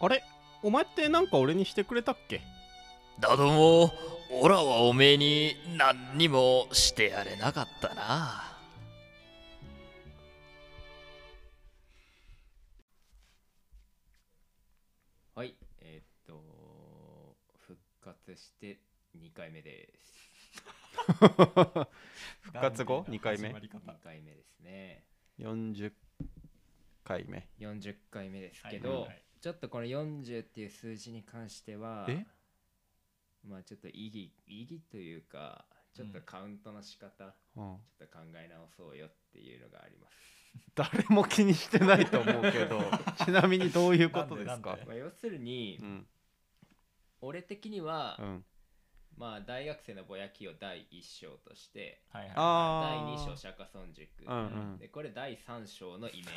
あれ？お前ってなんか俺にしてくれたっけ？だどもオラはおめえに何にもしてやれなかったな。はい、えーっと、復活して2回目です。復活後？2回目？2回目ですね。40回目。40回目ですけはいど、はいちょっとこの40っていう数字に関しては、え？まあちょっと意義、意義というか、ちょっとカウントの仕方、うん。ちょっと考え直そうよっていうのがあります。誰も気にしてないと思うけど ちなみにどういうことですか？まあ、要するに、うん。俺的には、うんまあ大学生のぼやきを第1章として、はいはい第あ2章ー釈迦尊塾、うんうん。でこれ第3章のイメージ。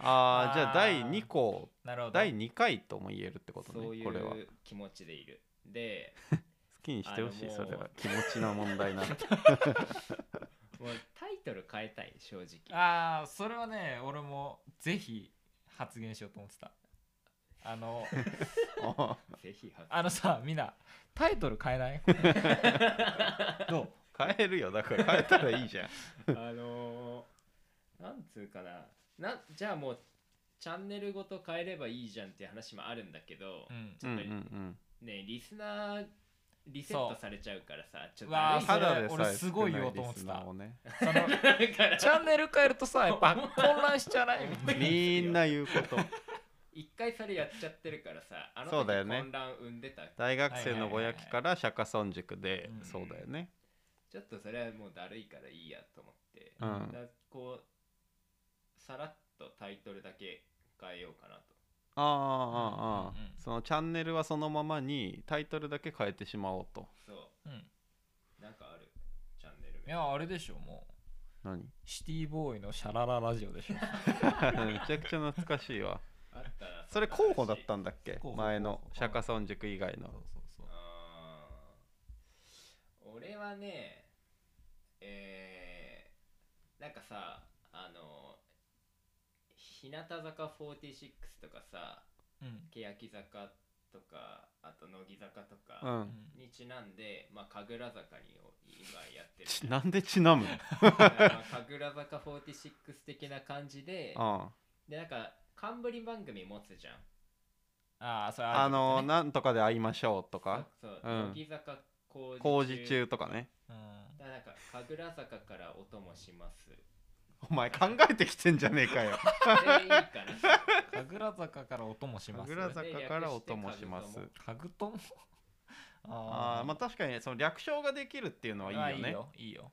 あーじゃあ第2項なるほど。第2回とも言えるってことそういねこれは。好う気持ちでいる。で きにしてほしいそうれは。気持ちの問題なんで もうタイトル変えたい正直。ああそれはね俺もぜひ発言しようと思ってたあのあ ぜひ発あのさみんなタイトル変えない？どう？変えるよ。だから変えたらいいじゃん。あのー、なんつうかな。なじゃあもうチャンネルごと変えればいいじゃんっていう話もあるんだけど、うん。ちょっとうんうんうん。ねリスナーリセットされちゃうからさちょっとう。わただ俺すごい言おうと思ってた。ね。その チャンネル変えるとさやっぱ混乱しちゃわない？みんな言うこと一回それやっちゃってるからさあのうだよね。混乱生んでた。大学生のぼやきから釈迦尊塾でうん。そうだよね。ちょっとそれはもうだるいからいいやと思って、うん。だこうさらっとタイトルだけ変えようかなと。ああああああうんうんうんそのチャンネルはそのままにタイトルだけ変えてしまおうと。そう。うん。なんかある？チャンネルい名やあれでしょもう。何？シティボーイのシャラララジオでしょ。めちゃくちゃ懐かしいわそれ候補だったんだっけ？候補前の。釈迦尊塾以外の。そうそうそう。あー。俺はねえー、なんかさあの日向坂46とかさうん。欅坂とかあと乃木坂とうかん。にちなんで、まあ神楽坂に今やってる。ち なんでちなむの？まあ神楽坂46的な感じで あ。でなんか冠番組持つじゃん。ああそれああのねなんとかで会いましょうとか？そううん。乃木坂工工事中とかね。うん。だからなんか神楽坂からお供します。お前考えてきてんじゃねえかよ。でいいかな。神楽坂から音もします？神楽坂からお供します。かぐとも。ああまあ確かにその略称ができるっていうのはいいよね。あいいよ。いいよ。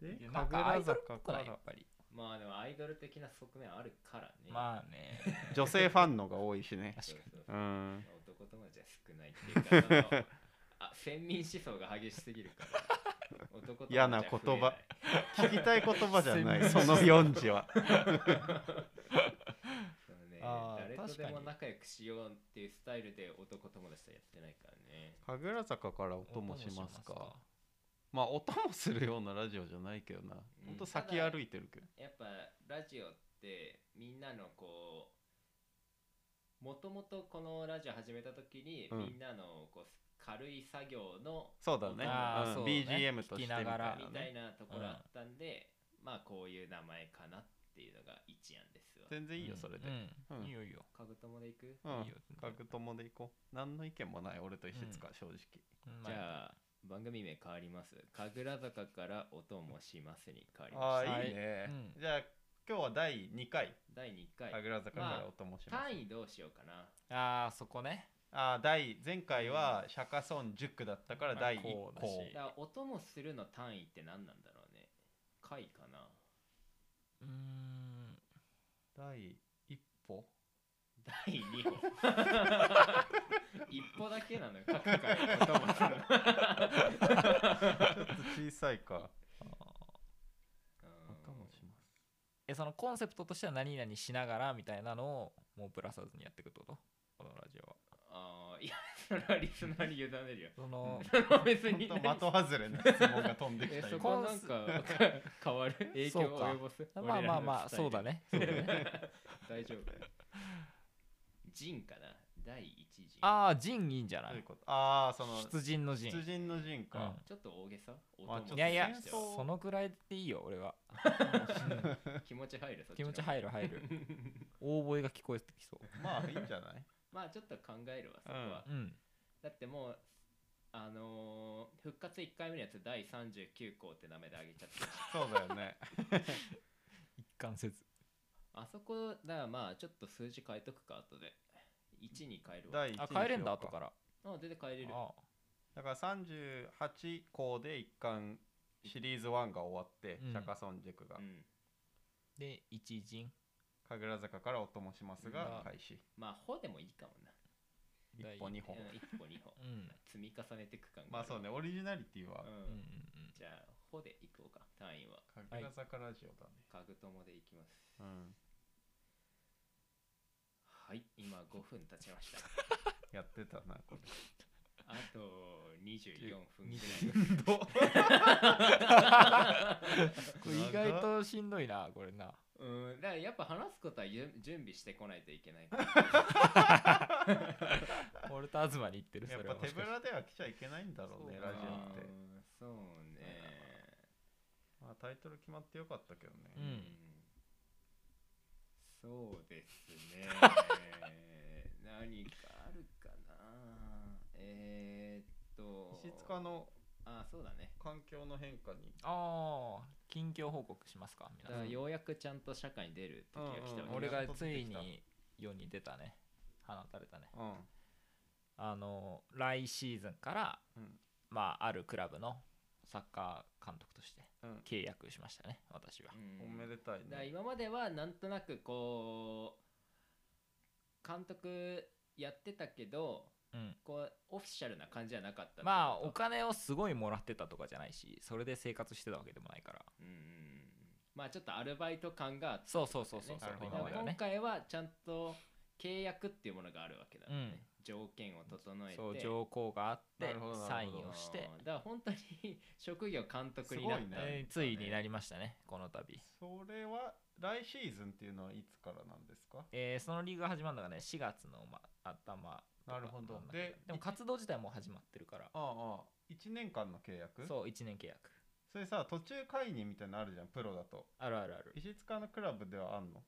でいやなんかアイ神ドルっ楽坂から。ぽくないやっぱりまあでもアイドル的な側面あるからね。まあね。女性ファンのが多いしね。そうそうん。男友達は少ないっていうかあ 先民思想が激しすぎるから男嫌な言葉。聞きたい言葉じゃない その4字は。誰とで確かにも仲良くしようっていうスタイルで男友達とやってないからね。神楽坂からお供しますか？まあお供するようなラジオじゃないけどな。ほん。と先歩いてるけど。やっぱラジオってみんなのこうもともとこのラジオ始めた時に、うん。みんなのこう軽い作業のそうだね。うん。あーそうね BGM としてみ聞きながらたいみたいなねなところあったんで、まあこういう名前かなっていうのが一案ですわ。全然いいよそれで。うん。うん。いいよいいよ。かぐともでいく、うん。いいよかぐともでいこう。何の意見もない。俺と石塚正直うん。じゃあ番組名変わります？神楽坂からお供しますに変わりあました。あはいいいねうんじゃあ今日は第2回第2回。神楽坂からお供します単位どうしようかな。ああそこねあー第前回は釈迦尊塾だったから第1項だしだからお供するの単位って何なんだろうね。回かな。うーん第1歩第2歩。一歩だけなのよ。ちょっと小さいか。えそのコンセプトとしては何々しながらみたいなのをもうぶらさずにやっていくってこと？このラジオは。あーいや、それはリスナーに委ねるよ。その 別に的外れな質問が飛んできえた今そこなんか変わる？影響を及ぼす？まあまあまあそうだね。そうだね。大丈夫ジンかな？第一次ああ陣いいんじゃない？どういうことああその出陣の陣。出陣の陣か、ちょっと大げさ？まあちょっと音も。いやいやそのくらいでいいよ俺は。気持ち入るそっち気持ちる入る入る。大声が聞こえてきそう。まあいいんじゃない？まあちょっと考えるわそこは、うん。だってもうあのー復活1回目のやつ第39項って名前であげちゃってる。しそうだよね。一貫せずあそこだからまあちょっと数字変えとくか後で。1に変えるわ。第一あ帰れんだ後から。あ全然変えれる。あだから38校で一貫シリーズ1が終わって、うん。釈迦尊塾が。うん。で一陣。神楽坂からお供しますがうん。開始。まあほでもいいかもな。一第歩二歩。うん一歩二歩。うん。積み重ねていく感がまあそうね。オリジナリティは。うん。うんうんうん。じゃあほでいこうか。単位は。神楽坂ラジオだね、家具友でいきます。うん。はい。今5分経ちました。やってたなこれ。あと24分ぐらい。ど これ意外としんどいなこれな。うん。だからやっぱ話すことはゆ準備してこないといけない。俺と東に言ってるやっぱ手ぶらでは来ちゃいけないんだろうねラジオって。うん。そうねまあタイトル決まってよかったけどね、うん。そうですね。何かあるかな。えー、っと。石塚のあそうだね。環境の変化に。ああ近況報告しますか皆さん。ようやくちゃんと社会に出る時が来たうんうん俺がついに世に出たね。放たれたね。うん。あの来シーズンからうん。まああるクラブのサッカー監督としてうん。契約しましたね私は。うん。おめでたいだからね今まではなんとなくこう監督やってたけどうん。こうオフィシャルな感じじゃなかったってことまあお金をすごいもらってたとかじゃないしそれで生活してたわけでもないから。うんまあちょっとアルバイト感があったそうそうそうそうそうな今今まではね回はちゃんと契約っていうものがあるわけだよね、うん条件を整えてそう条項があってなるほどなるほどサインをして。うんだから本当に職業監督になった。んだね、えーついになりましたねこの度。それは来シーズンっていうのはいつからなんですか？えーそのリーグが始まるのがね4月の、ま、頭とかなるほど。んだけででも活動自体もう始まってるから。ああああ。1年間の契約？そう1年契約。それさ途中解任みたいなのあるじゃんプロだと。あるあるある。石塚のクラブではあんの？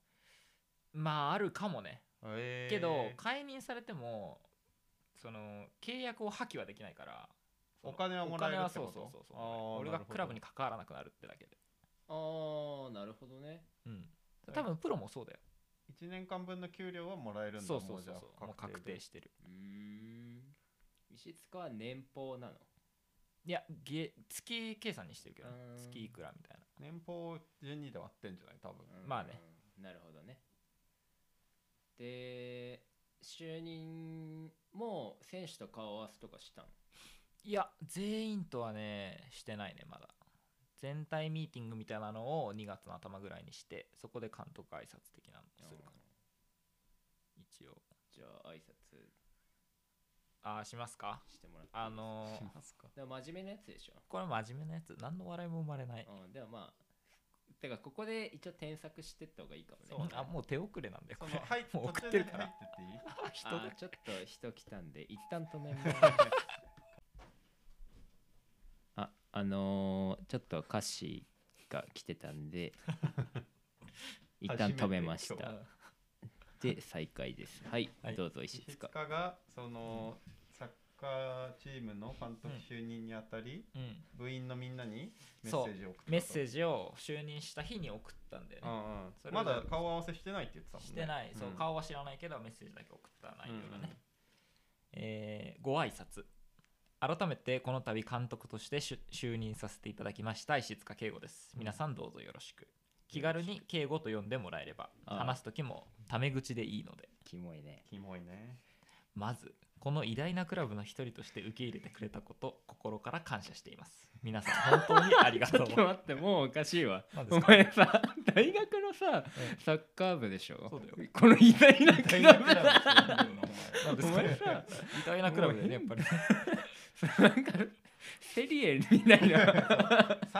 まああるかもね。え。けど解任されてもその契約を破棄はできないからお金はもらえるってこと？そうそうそう俺がクラブに関わらなくなるってだけで。ああなるほどね。うん。多分プロもそうだよ。1年間分の給料はもらえるんだそうそうそうそう。もう確定でしてる。うーん。石塚は年俸なの？いや月月計算にしてるけど月いくらみたいな。年俸12で割ってんじゃない？多分。うんまあね。なるほどね。で就任も選手と顔合わせとかしたのいや全員とはねしてないねまだ。全体ミーティングみたいなのを2月の頭ぐらいにしてそこで監督挨拶的なのするかな。一応じゃあ挨拶。ああしますか？してもらってあのーしますか。でも真面目なやつでしょ。これ真面目なやつ。何の笑いも生まれない。うんでもまあてかここで一応添削してった方がいいかもね。そう。ねあもう手遅れなんだよこのはいもう送ってるから。入ってっていい？人あーちょっと人来たんで一旦止めます。ああのーちょっと歌詞が来てたんで 一旦止めました。初めてで再開です。はい、はい。どうぞ石石塚塚がそのカーチームの監督就任にあたり、うん。部員のみんなにメッセージを送ったメッセージジを就任した日に送ったんだよね。うんうん。それがまだ顔合わせしてないって言ってたもんね。してない、そううん。顔は知らないけどメッセージだけ送った内容だね、うんうん。えーご挨拶。改めてこの度監督として就任させていただきました石塚圭吾です。うん。皆さんどうぞよろしく。気軽に敬語と呼んでもらえれば話す時もタメ口でいいので。キモいねキモいね。まずこの偉大なクラブの一人として受け入れてくれたこと心から感謝しています。皆さん本当にありがちとう。ょっと待ってもうおかしいわ。お前さ大学のさえサッカー部でしょ？そうだよ。この偉大なク大ラブ偉大なクラブだよねやっぱり。なんかセリエみたいな。お前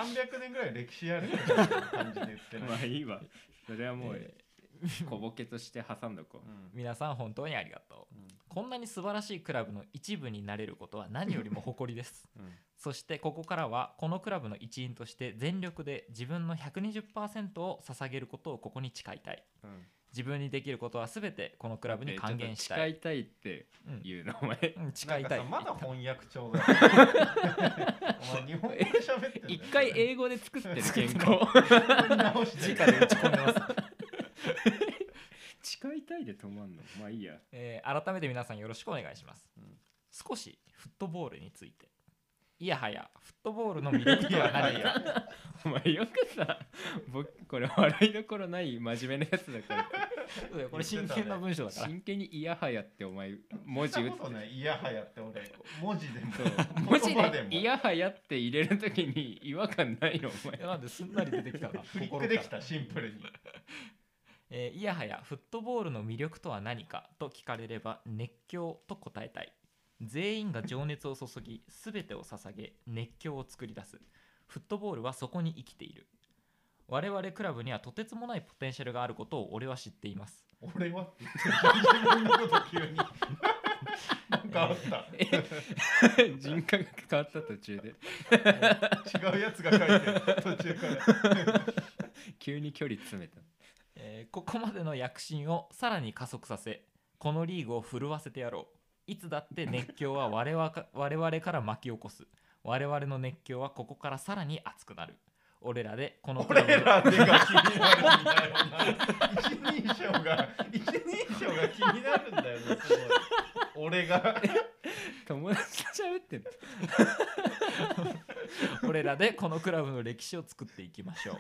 300年ぐらい歴史ある。感じで言ってまあいいわ。それはもう、えー小ボケとして挟んどこう。うん。皆さん本当にありがとう。うん。こんなに素晴らしいクラブの一部になれることは何よりも誇りです。うん。そしてここからはこのクラブの一員として全力で自分の120%を捧げることをここに誓いたい。うん。自分にできることは全てこのクラブに還元したい、誓いたいってうん言うのお前。うん、誓いたい。まだ翻訳帳だよ お前日本語で喋って一回英語で作ってる直して直で打ち込んでます、誓いたいで止まんの？まあいいや。えー改めて皆さんよろしくお願いします、うん。少しフットボールについて。いやはや。フットボールの魅力とは 何か。お前よくさ僕これ笑いどころない真面目なやつだから。そうだよこれ真剣な文章だから。真剣に「いやはや」ってお前文字打つ。言ったことないいやはやって俺。文字でも。文字言葉でも。で「いやはや」って入れるときに違和感ないのお前。いやなんですんなり出てきたな。フリックできたシンプルにえーいやはやフットボールの魅力とは何かと聞かれれば熱狂と答えたい。全員が情熱を注ぎ全てを捧げ熱狂を作り出す。フットボールはそこに生きている。我々クラブにはとてつもないポテンシャルがあることを俺は知っています。俺は？って言って自分のこと急に？なんかあった？人格が変わった途中で。違うやつが書いてる途中から。急に距離詰めたえーここまでの躍進をさらに加速させこのリーグを震わせてやろう。いつだって熱狂は我々か 我々から巻き起こす。我々の熱狂はここからさらに熱くなる。俺らでこのクラブ俺らでが気になるんだよな。一人称が一人称が気になるんだよねすごい俺が。友達と喋ってんの？俺らでこのクラブの歴史を作っていきましょう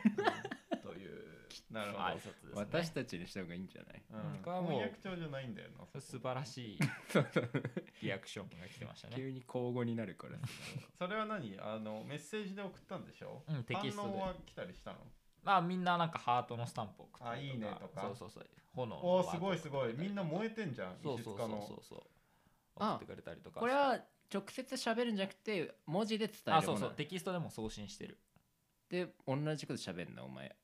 というなるほど。挨拶です、ね、私たちにした方がいいんじゃない？うん。これはもう翻訳帳じゃないんだよな素晴らしいリアクションが来てましたね。急に交互になるからさ。それは何？あのメッセージで送ったんでしょ、うんテキストで。反応は来たりしたの？まあみんななんかハートのスタンプを送ったりあいいねとか。そうそうそう。炎のおおすごいすごい。みんな燃えてんじゃんそうそうそうそう。そうあ送ってくれたりとか。これは直接喋るんじゃなくて文字で伝えるあそうそう。テキストでも送信してる。で同じこと喋るんだお前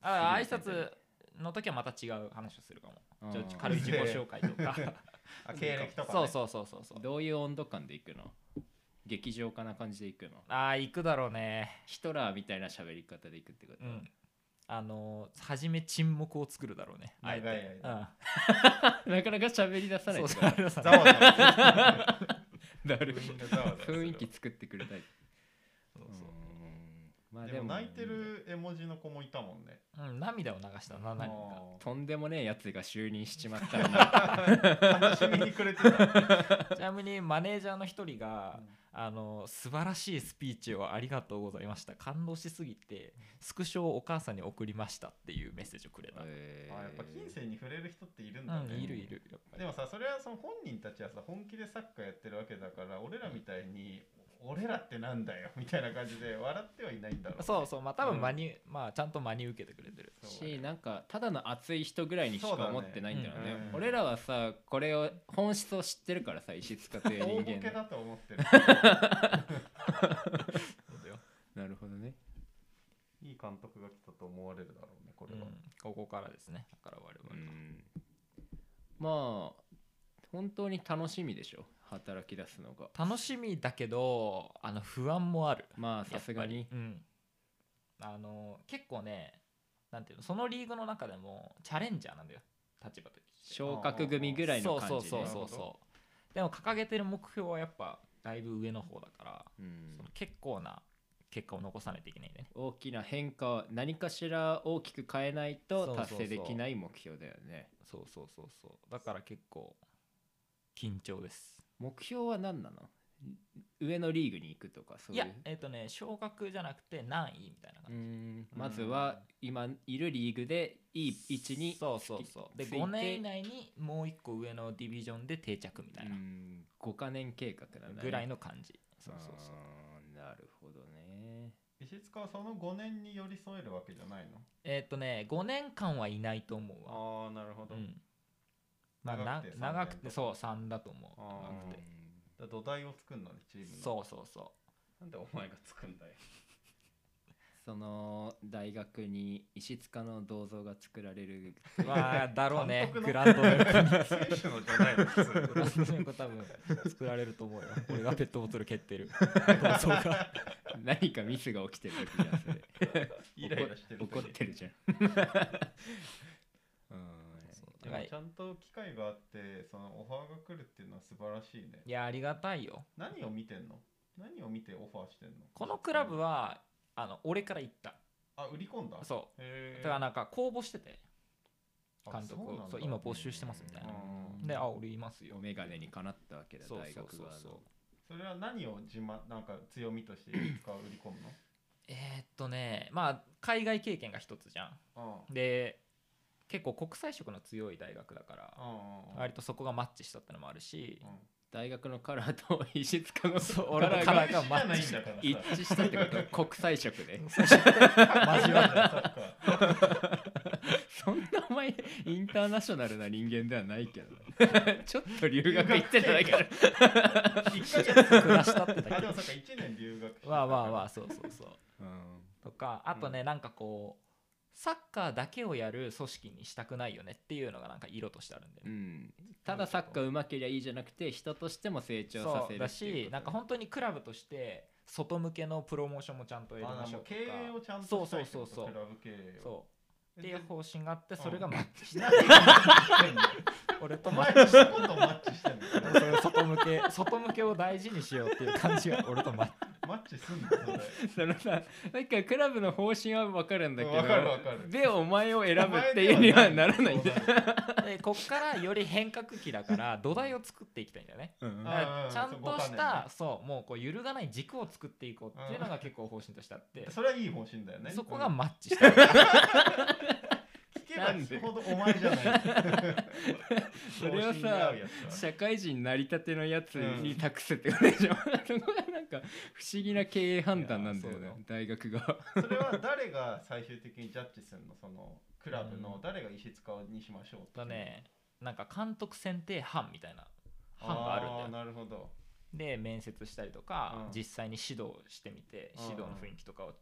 あ挨拶の時はまた違う話をするかも。うん。ちょっと軽い自己紹介とか。あ経歴とか、ね、そうそうそうそうそう。どういう温度感でいくの？劇場家な感じでいくの？ああ行くだろうね。ヒトラーみたいな喋り方でいくってこと、うん。あのー初め沈黙を作るだろうね。あえて長い。間うん。なかなか喋り出さないそうそう 雰囲気作ってくれたいまあでも泣いてる絵文字の子もいたもんね。うん、涙を流したな何人か。あとんでもねえやつが就任しちまった楽しみにくれてた。ちなみにマネージャーの一人が、あの素晴らしいスピーチをありがとうございました。感動しすぎてスクショをお母さんに送りましたっていうメッセージをくれた、えあやっぱ金銭に触れる人っているんだね、うんいるいるやっぱり。でもさそれはその本人たちはさ本気でサッカーやってるわけだから俺らみたいに俺らってなんだよみたいな感じで笑ってはいないんだろうね、そうそうまあ多分うん。真に、まあちゃんと真に受けてくれてる。しなんかただの熱い人ぐらいにしか思ってないんだよね。うん俺らはさこれを本質を知ってるからさ石塚という人大ボケ間だと思ってる。そうだよ、なるほどね。いい監督が来たと思われるだろうねこれは、うん、ここからですねだから我々は、うん。まあ本当に楽しみでしょ？働き出すのが。楽しみだけどあの不安もある。まあさすがに。うん。あの結構ねなんていうのそのリーグの中でもチャレンジャーなんだよ。立場と昇格組ぐらいの感じそうそうねそうそうそう。でも掲げてる目標はやっぱだいぶ上の方だから、うん。その結構な結果を残さないといけないね。大きな変化を何かしら大きく変えないと達成できない目標だよね。そうそうそうそう。だから結構緊張です。目標は何なの？上のリーグに行くとかそういう？いやえっ、とね昇格じゃなくて何位みたいなう感じ。んまずは今いるリーグでいい位置にそうそうそう。でついて。5年以内にもう1個上のディビジョンで定着みたいな。うん5か年計画なんだ、ね、ぐらいの感じ。そうそうそう。なるほどね。石塚はその5年に寄り添えるわけじゃないの？えっ、とね5年間はいないと思うわ。ああなるほど、うんまあ、な長くて長くてそう3だと思う。長くて。だ土台を作るのねチームの。そうそうそなんでお前が作るんだよ。その大学に石塚の銅像が作られるまあだろうね。監督のグランドの横に選手のじゃないの普通グランドの横多分作られると思うよ俺がペットボトル蹴ってる。銅像が。何かミスが起きてる時じゃんそれ。イライラしてる時。怒ってるじゃんでもちゃんと機会があってそのオファーが来るっていうのは素晴らしいね。いやありがたいよ。何を見てんの？何を見てオファーしてんの？このクラブはあの俺から言った。あ売り込んだ？そう。へだからなんか公募しててあ監督そうなんだ。そう今募集してますみたいな。うん。であ俺いますよ。お眼鏡にかなったわけだそう大学側そうそう。そうの。それは何を自慢なんか強みとして使う売り込むの？えーっとねまあ海外経験が一つじゃん。うん。で結構国際色の強い大学だからうんうん割とそこがマッチしたってのもあるしうん。大学のカラーと石塚のそう俺らが俺のカラーがじゃないんだからさ。一致したってこと？国際色で。そんなお前インターナショナルな人間ではないけど ちょっと留学行ってただけだ。1ヶ月暮らしたってだけ。あでもそっか1年留学まあまあまあそうそうそう。うん。とかあとね、なんかこうサッカーだけをやる組織にしたくないよねっていうのがなんか色としてあるんで、うん、ただサッカーうまけりゃいいじゃなくて人としても成長させるそうだっていうこと。しなんか本当にクラブとして外向けのプロモーションもちゃんとやりましょうとか経営をちゃんそうとしたいってことそうそうそうクラブ経営を。そう。っていう方針があってうんそれがマッチして、何がマッチしてんの俺おとマッチ前のことマッチしてんの？そういう外向け外向けを大事にしようっていう感じが俺とマッチ。マッチすんのそれそのさなんかクラブの方針は分かるんだけどわかるわかる。でお前を選ぶっていうにはならないんだよ、でこっからより変革期だから土台を作っていきたいんだよね。うんだからちゃん。とし五たそうもうこう揺るがない軸を作っていこうっていうのが結構方針としてあってそれはいい方針だよね。そこがうんマッチした聞けば聞くほどお前じゃないそれをさ社会人なりたてのやつに託すってことでしょ、そこがなんか不思議な経営判断なんだよね大学が。それは誰が最終的にジャッジするの？そのクラブの誰が石塚にしましょうってとね。なんか監督選定班みたいな班があるんだよーなるほど。で面接したりとか、うん。実際に指導してみてうん。指導の雰囲気とかを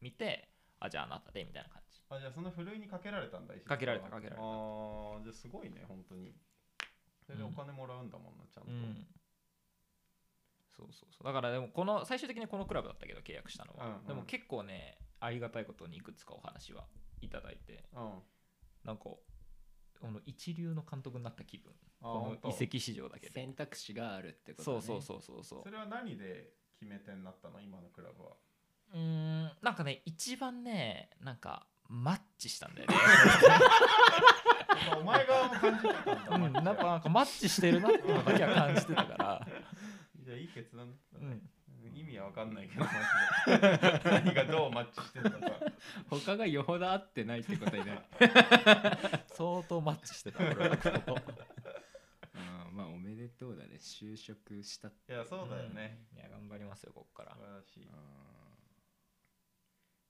見て、あじゃああなたでみたいな感じあじゃあそのふるいにかけられたんだかけられたかけられた。ああじゃあすごいね本当に。それでお金もらうんだもんなちゃんと、うん。そうそうそう。だからでもこの最終的にこのクラブだったけど契約したのは、うんうん。でも結構ねありがたいことにいくつかお話はいただいて。うん。なんかこの一流の監督になった気分。この本当。移籍市場だけで。選択肢があるってこと、ね、そうそうそうそうそう。それは何で決め手になったの今のクラブは。うーんなんかね一番ねなんかマッチしたんだよね。お前側も感じてたんだ、うん、なんかなんかマッチしてるなってだけは感じてたから、じゃあいい決断だった。ねうん、意味は分かんないけど何がどうマッチしてるのか。他がよほど合ってないってことになる。相当マッチしてた俺は。ここあーまあおめでとうだね。就職したって。いやそうだよね、うん。いや頑張りますよここから。素晴らしい。あ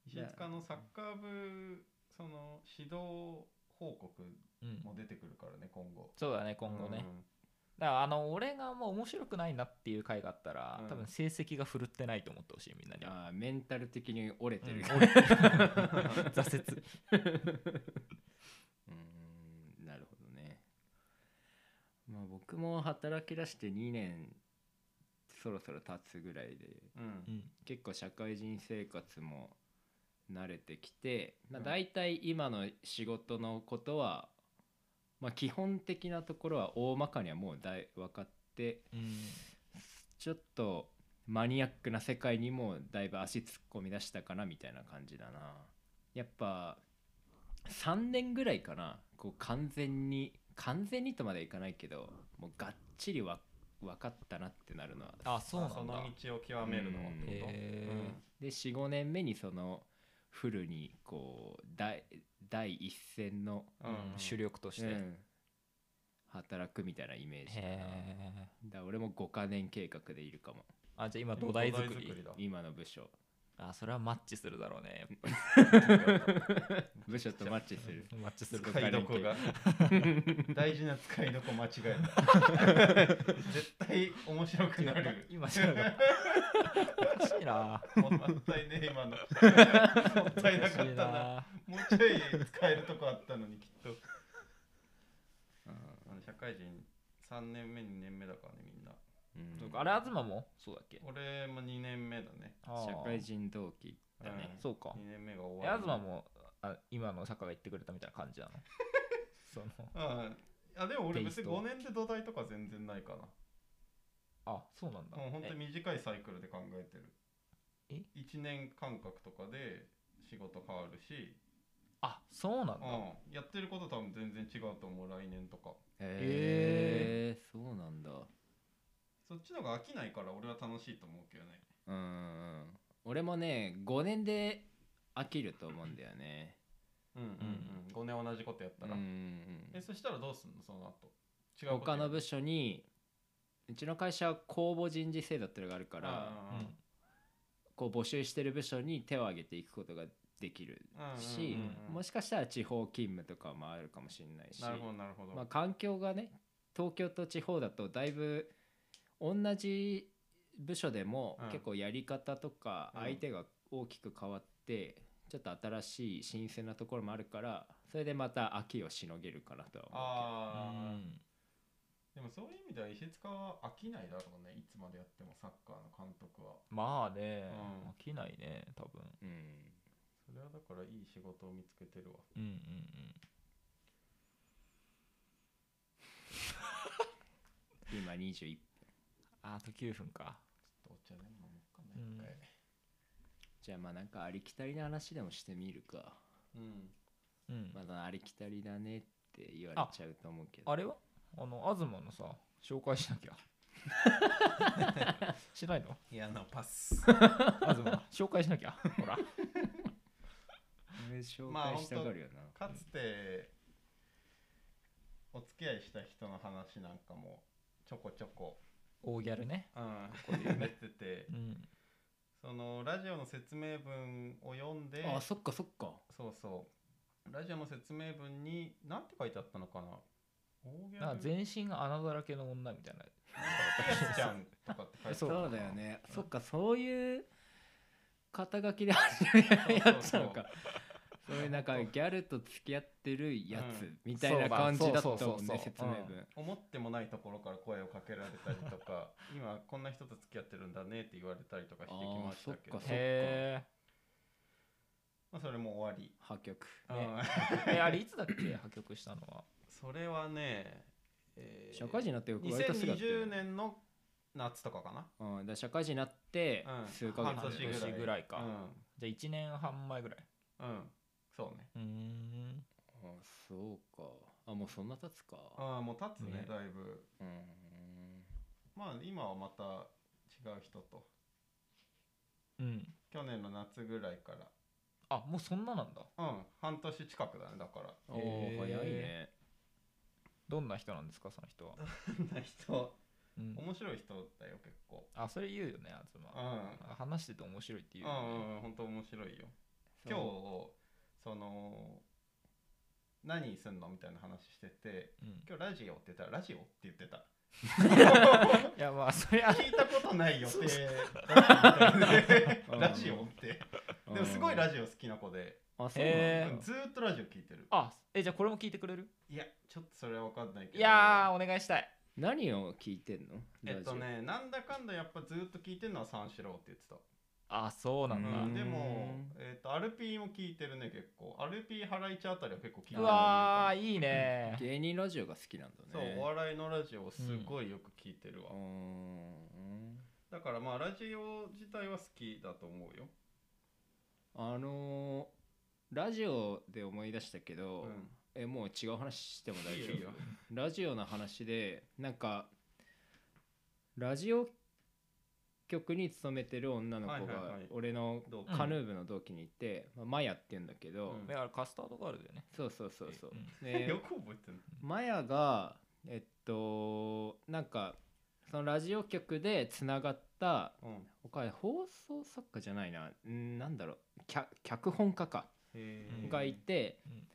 石塚のサッカー部その指導報告うん。も出てくるからね今後。そうだね今後ね、うん。だからあの俺がもう面白くないなっていう回があったら、うん。多分成績が振るってないと思ってほしいみんなに。あーメンタル的に折れてる、うん。折れてる。挫折。うーんなるほどね。まあ僕も働き出して2年そろそろ経つぐらいでうん。うん。結構社会人生活も慣れてきて、まあ、うん。大体今の仕事のことは、まあ、基本的なところは大まかにはもうだい分かってうん。ちょっとマニアックな世界にもだいぶ足突っ込み出したかなみたいな感じだな。やっぱ3年ぐらいかなこう完全に完全にとまではいかないけどもうがっちりわ分かったなってなるのはあそうなんだ。その道を極めるのはってこと？へで45年目にそのフルにこう第第一線の、主力として、うん。働くみたいなイメージだな。へえだから俺も5カ年計画でいるかも。あじゃあ今土台作り今の部署あそれはマッチするだろうね部署とマッチする。ぱマッチする使いどこが。大事な使いどこ間違えた 絶対面白くなる。今違うか。ったいな。もったいねえ今の。もったいなかったな。もうちょい使えるとこあったのにきっと。あの社会人3年目2年目だからねみんなうん。そうかあれ東もそうだっけ？俺も2年目だね。社会人同期だね。うん。そうか。2年目が終えわり。東もあ今の坂が言ってくれたみたいな感じなの？その。うん。あでも俺別にテイスト5年で土台とか全然ないかなあそうなんだ。もう本当え。に短いサイクルで考えてる。え？1年間隔とかで仕事変わるし、あそうなんだ。うん、やってること多分全然違うと思う来年とか。へえそうなんだそっちの方が飽きないから俺は楽しいと思うけどね。うんうん俺もね5年で飽きると思うんだよね。うんうんうん。5年同じことやったら、うんうんえそしたらどうすんの？その後。違う他の部署にうちの会社は公募人事制度っていうのがあるからこう募集してる部署に手を挙げていくことができるうんしうんうんうん。もしかしたら地方勤務とかもあるかもしれないしなるほどなるほど、まあ、環境がね東京と地方だとだいぶ同じ部署でもうん。結構やり方とかうん。相手が大きく変わってちょっと新しい新鮮なところもあるからそれでまた秋をしのげるかなとは思うでもそういう意味では石塚は飽きないだろうねいつまでやってもサッカーの監督は。まあねうん。飽きないね多分。うん、それはだからいい仕事を見つけてるわ。うんうんうん。今21あと9分か。ちょっとお茶でも飲もうかなうん。一回。じゃあまあなんかありきたりな話でもしてみるか。うん。うん。まだありきたりだねって言われちゃうと思うけど。あれは？あの東のさ紹介しなきゃ。しないの？いやあのパス。東紹介しなきゃ。ほら。俺紹まあ介したがるよな、かつてお付き合いした人の話なんかもちょこちょこ、大ギャルね。うん、ここで言ってて。うん。そのラジオの説明文を読んで。あそっかそっか。そうそう。ラジオの説明文に何て書いてあったのかな。大ギな全身が穴だらけの女みたいな。やつちゃんとかって書いてあそう。だよね、そっかそういう肩書きで始めるやつなのかそういうなんかギャルと付き合ってるやつうん。みたいな感じだったもんね説明文。思ってもないところから声をかけられたりとか 今こんな人と付き合ってるんだねって言われたりとかしてきましたけど。そっかそっか。へまあ、それも終わり、破局。ねうん。ええあれいつだっけ破局したのは？それはね、えー社会人になって割とすぐだったよ2020ね年の夏とかかな。うん、だ社会人になってうん。数ヶ半月で年ぐらい。ぐらいか。うん。じゃあ1年半前ぐらい。うんそうね。うーん。あそうか。あもうそんな経つか。ああもう経つねね。だいぶ。うん。まあ今はまた違う人と。うん。去年の夏ぐらいかあもうそんななんだ。らうん半年近くだねだから。おお早いね。どんな人なんですかその人は、そんな人？うん、面白い人だよ結構。あそれ言うよね東。うん。あ話してて面白いって言うよね。うんうん本当面白いよ。今日その何すんのみたいな話しててうん。今日ラジオって言ったらラジオって言ってた。いやまあそりゃ聞いたことない予定だったみたいでう。んラジオって。でもすごいラジオ好きな子で。オあそうなんだ、へーうん。ずーっとラジオ聞いてる。あえじゃあこれも聞いてくれる？いやちょっとそれは分かんないけど。いやーお願いしたい。何を聞いてんの？えっとねなんだかんだやっぱずーっと聞いてるのは三四郎って言ってたあそうなんだ、う、うん。んでも、えっとアルピーも聞いてるね結構。アルピーハライチあたりは結構聞いてるうわーいいね。芸人ラジオが好きなんだね。そうお笑いのラジオをすごいよく聞いてるわ、うーん。だからまあラジオ自体は好きだと思うよ、あのーラジオで思い出したけど、うん。えもう違う話しても大丈夫？いいよ。ラジオの話でなんかラジオ局に勤めてる女の子がはいはいはい。俺のカヌー部の同期にいて、まあマヤって言うんだけど、うん。だからカスタードガールだよね。そうそうそうそう。うん。で よく覚えてるマヤがえっとなんかそのラジオ局でつながったうん。他放送作家じゃないな。んなんだろう。脚脚本家か。へうんがいて、うん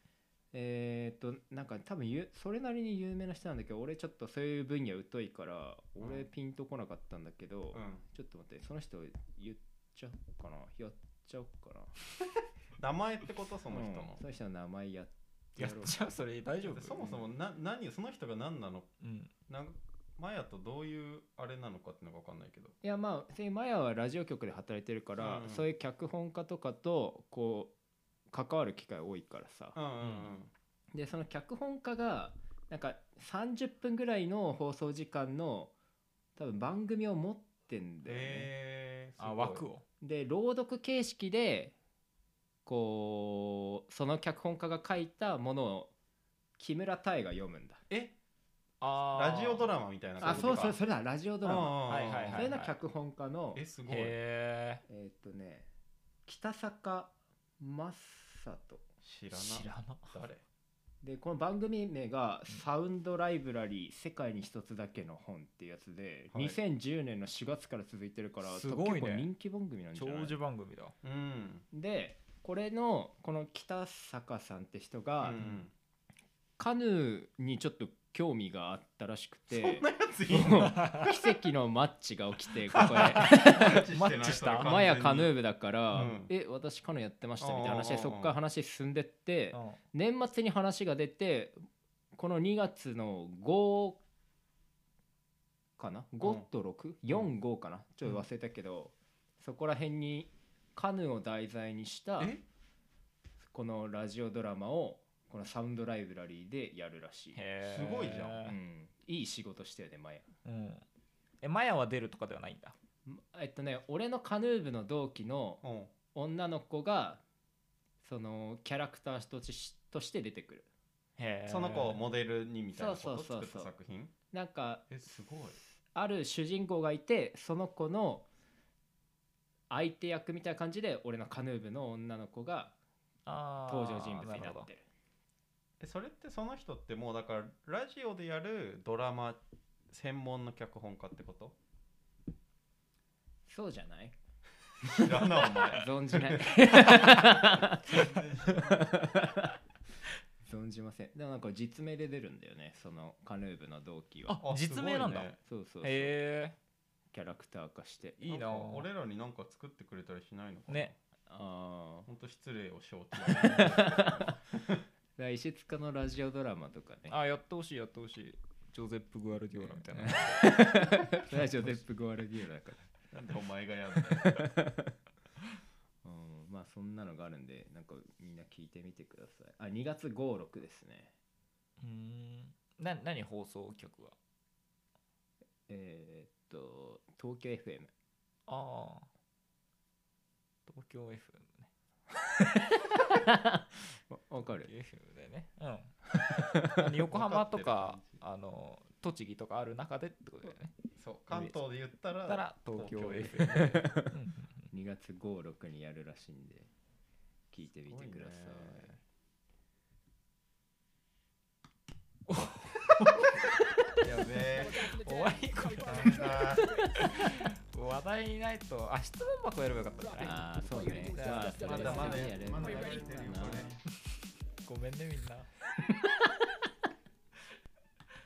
えーっとなんか多分ゆそれなりに有名な人なんだけど俺ちょっとそういう分野疎いからうん。俺ピンとこなかったんだけど、うん。ちょっと待ってその人言っちゃおうかなやっちゃおうかな。名前ってことその人うん。の、その人の名前やってやっやろうちゃうそれ大丈夫。そもそもな何その人が何なのうん。なマヤとどういうあれなのかっていうのが分かんないけど。いやまあでマヤはラジオ局で働いてるから、うん。そういう脚本家とかとこう関わる機会多いからさ、うんうんでその脚本家がなんか30分ぐらいの放送時間の多分番組を持ってんだよね、えー、あ枠を。で朗読形式でこうその脚本家が書いたものを木村多江が読むんだ。え？あラジオドララマみたいなあそうそううそれだ。ラジオドラマ。はいはいはいそれの脚本家のえすごい。へえーっとね北坂正人知らな。え知らな。誰？でこの番組名が「サウンドライブラリー世界に一つだけの本」っていうやつで、はい。2010年の4月から続いてるからすごいね。結構人気番組なんじゃない？長寿番組だ。うん。でこれのこの北坂さんって人が、うん。カヌーにちょっと興味があったらしくて。そんなやついんの 奇跡のマッチが起きて ここマッチした？でマヤカヌー部部だから、うん。え私カヌーやってましたみたいな話でそこから話進んでってうん。年末に話が出てこの2月の5かな？5と645かな？ちょっと忘れたけど、そこら辺にカヌーを題材にしたえ？このラジオドラマをこのサウンドライブラリーでやるらしい、すごいじゃん。うん、いい仕事してるねマヤ。うん。えマヤは出るとかではないんだ？えっとね俺のカヌー部の同期のうん。女の子がそのキャラクターとしとして出てくる。その子をモデルにみたいなこと？そうそうそうそう。作った作品？なんかえすごい。ある主人公がいてその子の相手役みたいな感じで俺のカヌー部の女の子が登場人物になってる。えそれってその人ってもうだからラジオでやるドラマ専門の脚本家ってこと？そうじゃない？知らなお前。存じない。存じません。でもなんか実名で出るんだよねそのカヌー部の同期は。あ実名なんだ。ね。そうそうそう。へキャラクター化して。えいいな。俺らになんか作ってくれたりしないのかな。ね。あほんと失礼を承知 あ石塚のラジオドラマとかね。あやってほしいやってほしい。ジョゼップ・グアルディオラみたいな。ラジオデップ・ゴアルディオだからなんでお前がやんだよ。うんまあそんなのがあるんでなんかみんな聞いてみてください。あ2月56ですね。うん。な何放送局は？えーっと東京 FM ああ東京 FM ねわ わかる。FM でね。うん。横浜とかあの栃木とかある中でってことだよね。そう。関東で言ったらだから東京東 FM うん 2月56にやるらしいんで聞いてみてください。やべえ。終わりこれ話題にないとあ質問箱やればよかったんじゃない？ああそうね。まだまだやればまだやれてるよこれごめんねみんな